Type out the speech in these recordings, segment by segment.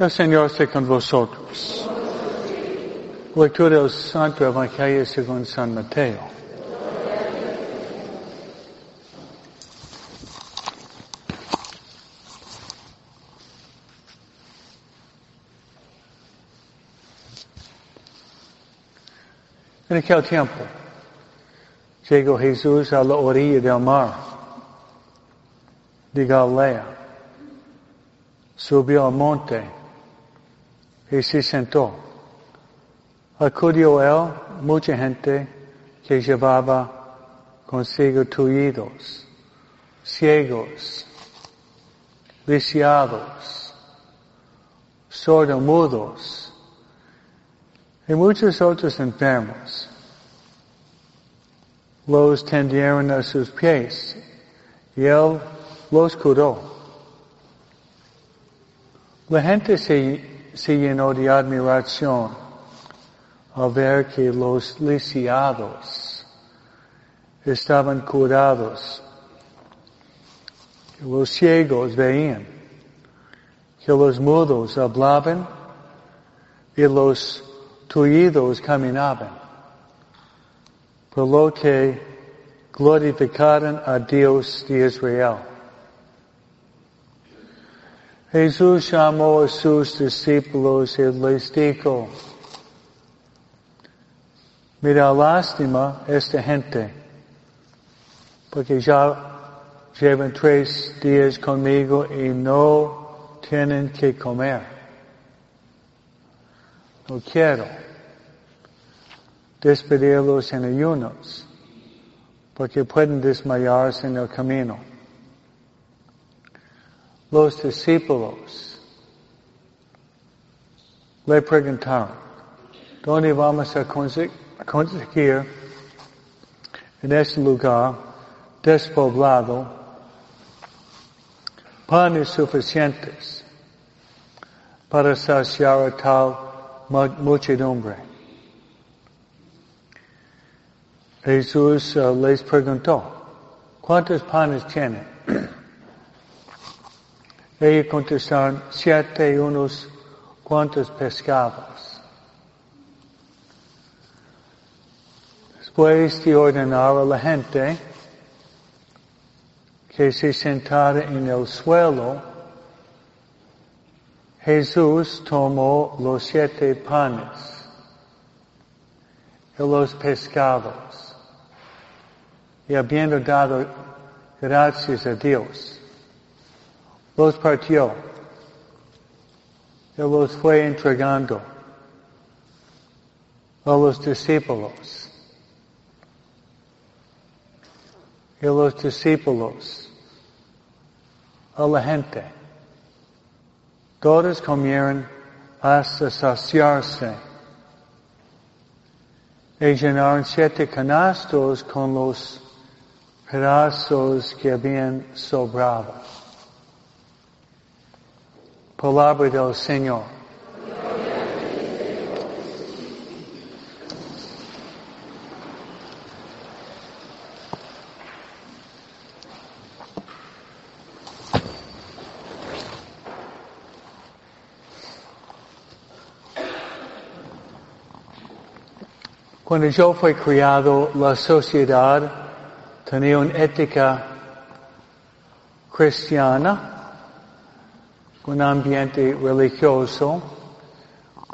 El Señor esté con vosotros. Lectura del Santo Evangelio según San Mateo. En aquel tiempo, llegó Jesús a la orilla del mar de Galilea. Subió al monte y se sentó. Acudió él mucha gente que llevaba consigo tullidos, ciegos, lisiados, sordomudos y muchos otros enfermos. Los tendieron a sus pies y él los curó. La gente se, se llenó de admiración al ver que los lisiados estaban curados, que los ciegos veían, que los mudos hablaban y los tullidos caminaban, por lo que glorificaron a Dios de Israel. Jesús llamó a sus discípulos y les dijo, mira lástima esta gente, porque ya llevan tres días conmigo y no tienen que comer. No quiero despedirlos en ayunos, porque pueden desmayarse en el camino. Los discípulos le preguntaron, ¿dónde vamos a conseguir en este lugar despoblado panes suficientes para saciar a tal muchedumbre? Jesús uh, les preguntó, ¿cuántos panes tienen? Ellos contestaron, siete y unos cuantos pescados. Después de ordenar a la gente que se sentara en el suelo, Jesús tomó los siete panes y los pescados y habiendo dado gracias a Dios, los partió y los fue entregando a los discípulos. Y los discípulos a la gente. Todos comieron hasta saciarse. Y llenaron siete canastos con los pedazos que habían sobrado. Palabra del Señor. Cuando yo fui criado, la sociedad tenía una ética cristiana un ambiente religioso.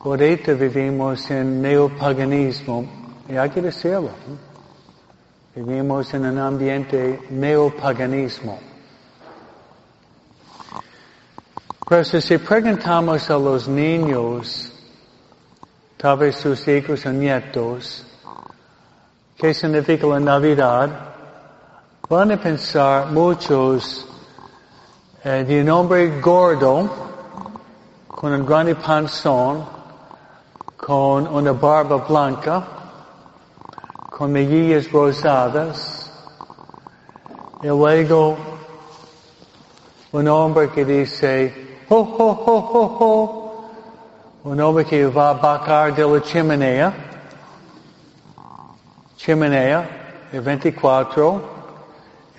Ahorita vivimos en neopaganismo, y hay que decirlo. Vivimos en un ambiente neopaganismo. Pero si preguntamos a los niños, tal vez sus hijos o nietos, qué significa la Navidad, van a pensar muchos eh, de un gordo, con un grande panzón, con una barba blanca, con mejillas rosadas, y luego un hombre que dice, ho, ho, ho, ho, ho, un hombre que va a bajar de la chimenea, chimenea, el 24,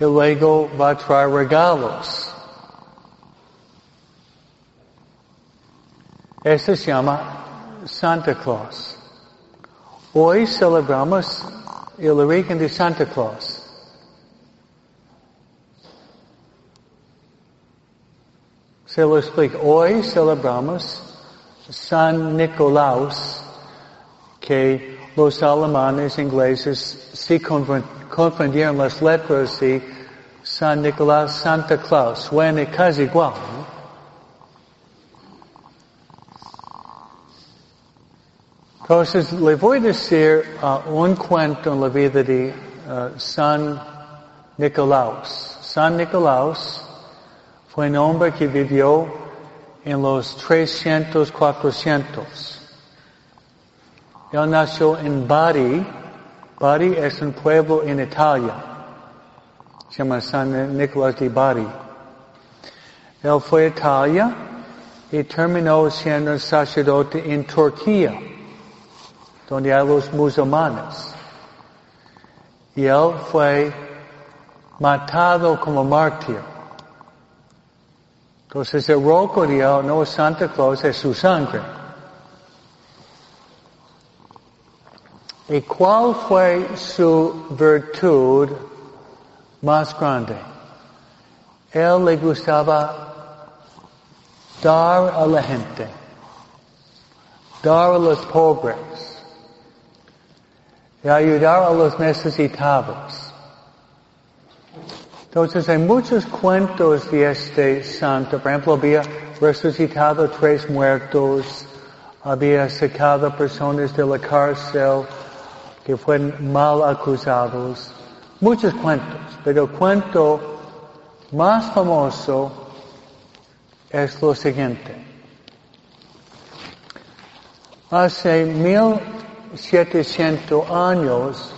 y luego va a traer regalos. Este se llama Santa Claus. Hoy celebramos el origen de Santa Claus. Se lo explico. Hoy celebramos San Nicolaus, que los alemanes ingleses sí confundieron las letras y San Nicolás, Santa Claus. Suena casi igual, ¿no? Entonces, le voy a decir uh, un cuento en la vida de uh, San Nicolaus. San Nicolaus fue un hombre que vivió en los 300, 400. Él nació en Bari. Bari es un pueblo en Italia. Se llama San Nicolás de Bari. Él fue a Italia y terminó siendo sacerdote en Turquía donde hay los musulmanes. Y él fue matado como mártir. Entonces el roco de él no es Santa Claus, es su sangre. ¿Y cuál fue su virtud más grande? Él le gustaba dar a la gente, dar a los pobres ayudar a los necesitados. Entonces hay muchos cuentos de este santo. Por ejemplo, había resucitado tres muertos, había sacado personas de la cárcel que fueron mal acusados. Muchos cuentos, pero el cuento más famoso es lo siguiente. Hace mil 700 años,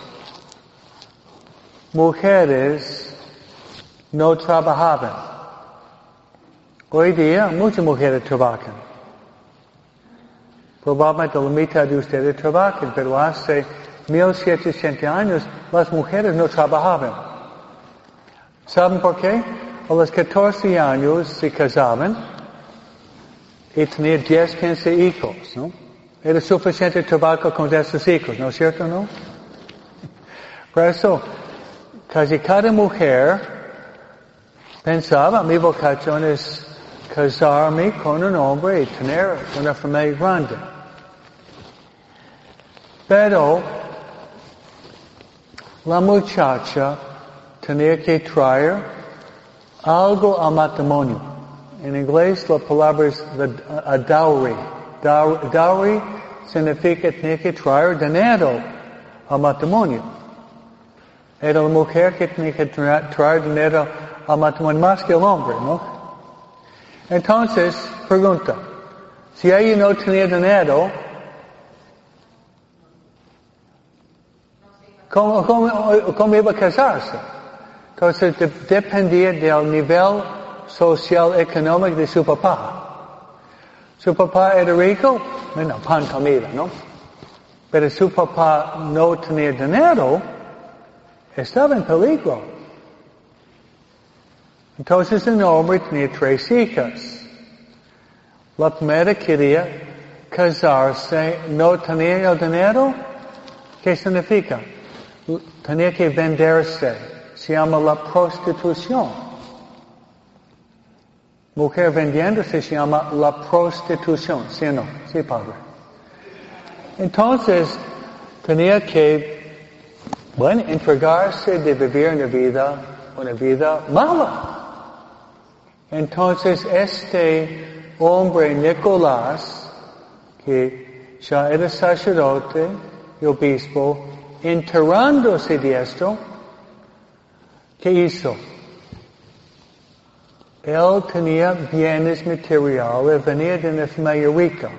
mujeres no trabajaban. Hoy día muchas mujeres trabajan. Probablemente la mitad de ustedes trabajan, pero hace 1700 años las mujeres no trabajaban. ¿Saben por qué? A los 14 años se casaban y tenían 10, 15 hijos, ¿no? Era suficiente trabajo con esos hijos, ¿no es cierto, no? Por eso, casi cada mujer pensaba, mi vocación es casarme con un hombre y tener una familia grande. Pero la muchacha tenía que traer algo al matrimonio. En inglés la palabra es a dowry. Dowry significa tener que traer dinero al matrimonio. Era la mujer que tenía que traer dinero al matrimonio más que el hombre, ¿no? Entonces, pregunta, si ella no tenía dinero, ¿cómo, cómo, iba a casarse? Entonces, dependía del nivel social económico de su papá. Su papá era rico, bueno, pan comida, ¿no? Pero su papá no tenía dinero, estaba en peligro. Entonces el hombre tenía tres hijas. La primera quería casarse, no tenía el dinero. ¿Qué significa? Tenía que venderse. Se llama la prostitución. Mujer vendiendo se llama la prostitución, ¿sí o no? Sí, padre. Entonces, tenía que, bueno, entregarse de vivir una vida, una vida mala. Entonces, este hombre, Nicolás, que ya era sacerdote y obispo, enterándose de esto, ¿qué hizo? Él tenía bienes materiales, venía de rica.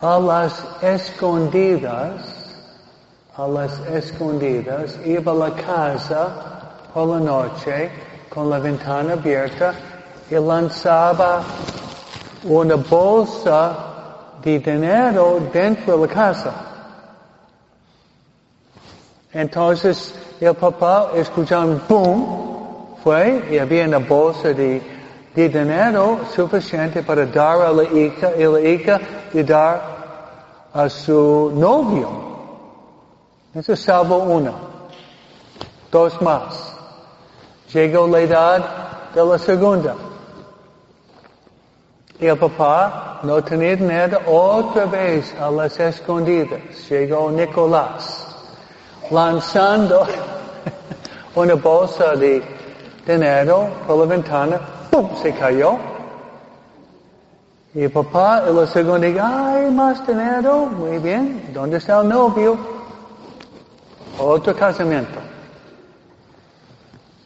A las escondidas, a las escondidas, iba a la casa por la noche con la ventana abierta y lanzaba una bolsa de dinero dentro de la casa. Entonces el papá escuchaba un boom fue y había una bolsa de dinero suficiente para dar a la hija y la hija de dar a su novio. Eso salvo uno. Dos más. Llegó la edad de la segunda. Y el papá no tenía dinero otra vez a las escondidas. Llegó Nicolás lanzando una bolsa de dinero por la ventana, ¡pum! se cayó. Y papá y la segunda dijo, ay, más dinero, muy bien, ¿dónde está el novio? Otro casamiento.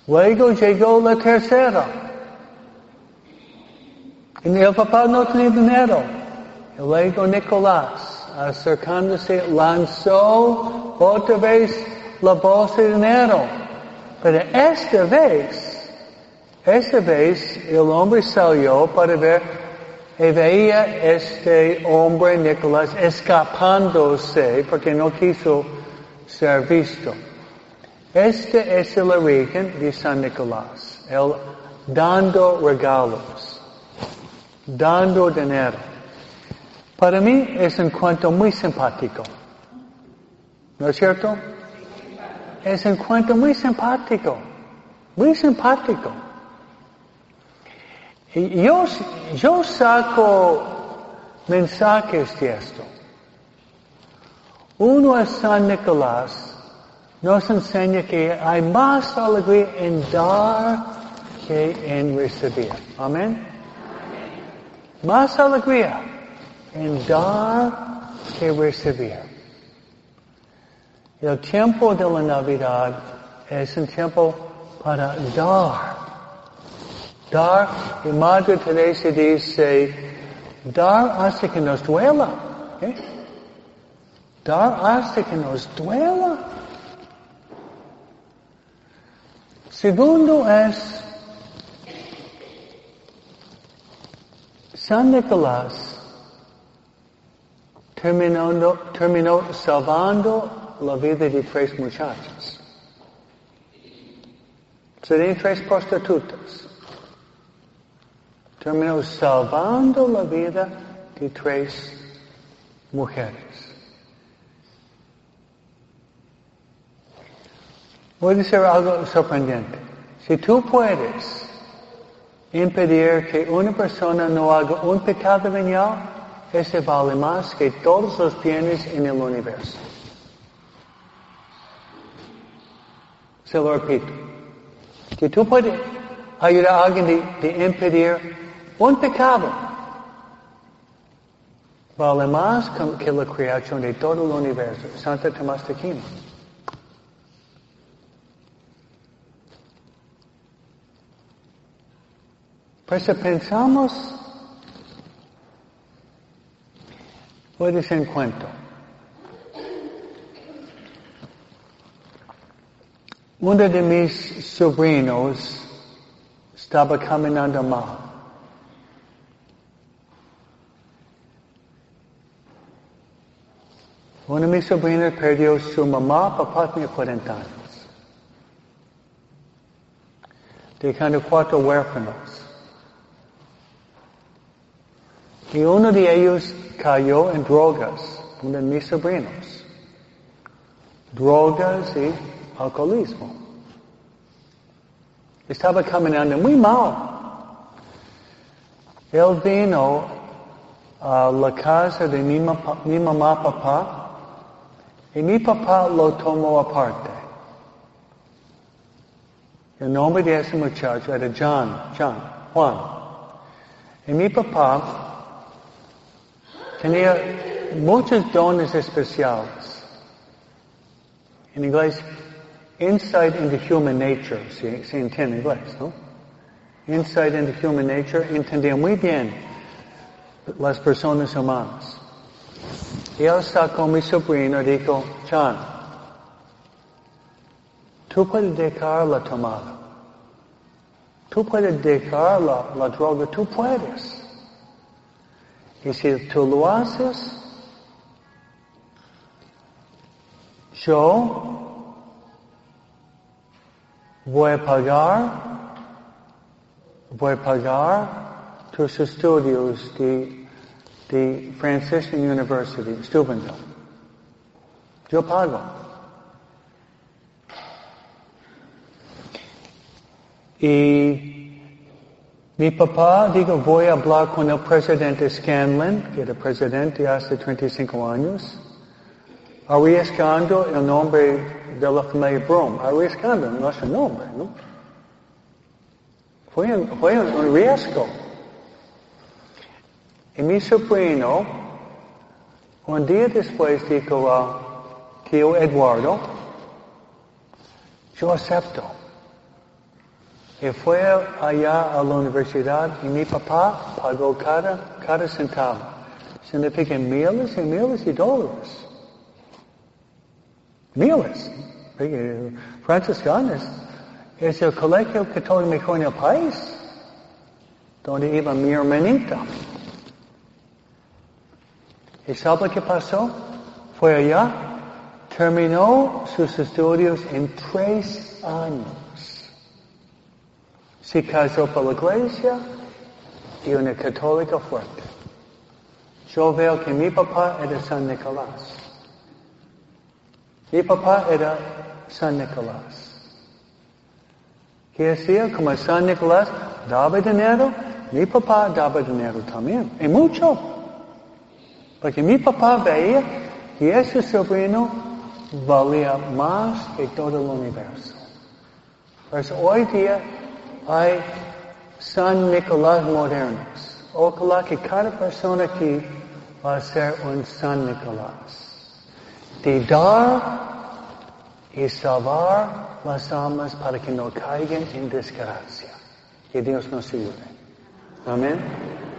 Luego llegó la tercera. Y el papá no tenía dinero. Y luego Nicolás, acercándose, lanzó otra vez la bolsa de dinero. Pero esta vez, esta vez el hombre salió para ver y veía este hombre Nicolás escapándose porque no quiso ser visto. Este es el origen de San Nicolás, el dando regalos, dando dinero. Para mí es un cuento muy simpático. ¿No es cierto? Es un cuento muy simpático, muy simpático. Yo, yo saco mensajes de esto. Uno es San Nicolás, nos enseña que hay más alegría en dar que en recibir. Amén. Más alegría en dar que recibir. El tiempo de la Navidad es un tiempo para dar. Dar, y Madre Teresa dice, dar hasta que nos duela. Dar hasta que nos duela. Segundo es, San Nicolás terminó, terminó salvando la vida de tres muchachas. Serían tres prostitutas. Terminó salvando la vida de tres mujeres. Voy a decir algo sorprendente. Si tú puedes impedir que una persona no haga un pecado venial, ese vale más que todos los bienes en el universo. Se lo repito. Si tú puedes ayudar a alguien de, impedir un pecado, vale más que la creación de todo el universo. Santa Tomás de Aquino. Pues pensamos, puede ser en cuento. Uno de mis sobrinos estaba caminando mal. Uno de mis perdió su mamá, papá tenía 40 años. Dejando cuatro huérfanos. Y uno de ellos cayó en drogas, uno de mis sobrinos. Drogas y alcoholismo. Estaba caminando muy mal. Él vino a la casa de mi, mi mamá, papá, y mi papá lo tomó aparte. El nombre de ese muchacho era John, John, Juan. Y mi papá tenía muchos dones especiales. En inglés, insight into human nature, se, se entiende en inglés, ¿no? Insight into human nature, entendía muy bien las personas humanas. Y él sacó mi sobrino y dijo, John, tú puedes dejar la tomada. Tú puedes dejar la, la droga, tú puedes. Y si tú lo haces, yo voy a pagar voy a pagar tus estudios de, de Franciscan University, Steubenville. Yo pago. Y mi papá dijo, voy a hablar con el presidente Scanlon, que era presidente hace 35 años, arriesgando el nombre de la familia Brom, arriesgando nuestro nombre, ¿no? Fue un, fue un riesgo. Y mi sobrino, un día después dijo a tío Eduardo, yo acepto. Y fue allá a la universidad y mi papá pagó cada, cada centavo. Significa miles y miles de dólares. Miles. Franciscanos es el colegio católico mejor en el país, donde iba mi hermanita. ¿Y sabe qué pasó? Fue allá, terminó sus estudios en tres años. Se casó por la iglesia y una católica fuerte. Yo veo que mi papá era San Nicolás. Mi papá era San Nicolás. ¿Qué hacía? Como San Nicolás daba dinero, mi papá daba dinero también. Y mucho. Porque mi papá veía que ese sobrino valía más que todo el universo. Pues hoy día hay San Nicolás modernos. Ojalá que cada persona aquí va a ser un San Nicolás. De dar y salvar las almas para que no caigan en desgracia. Que Dios nos ayude. Amén.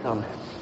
Amén.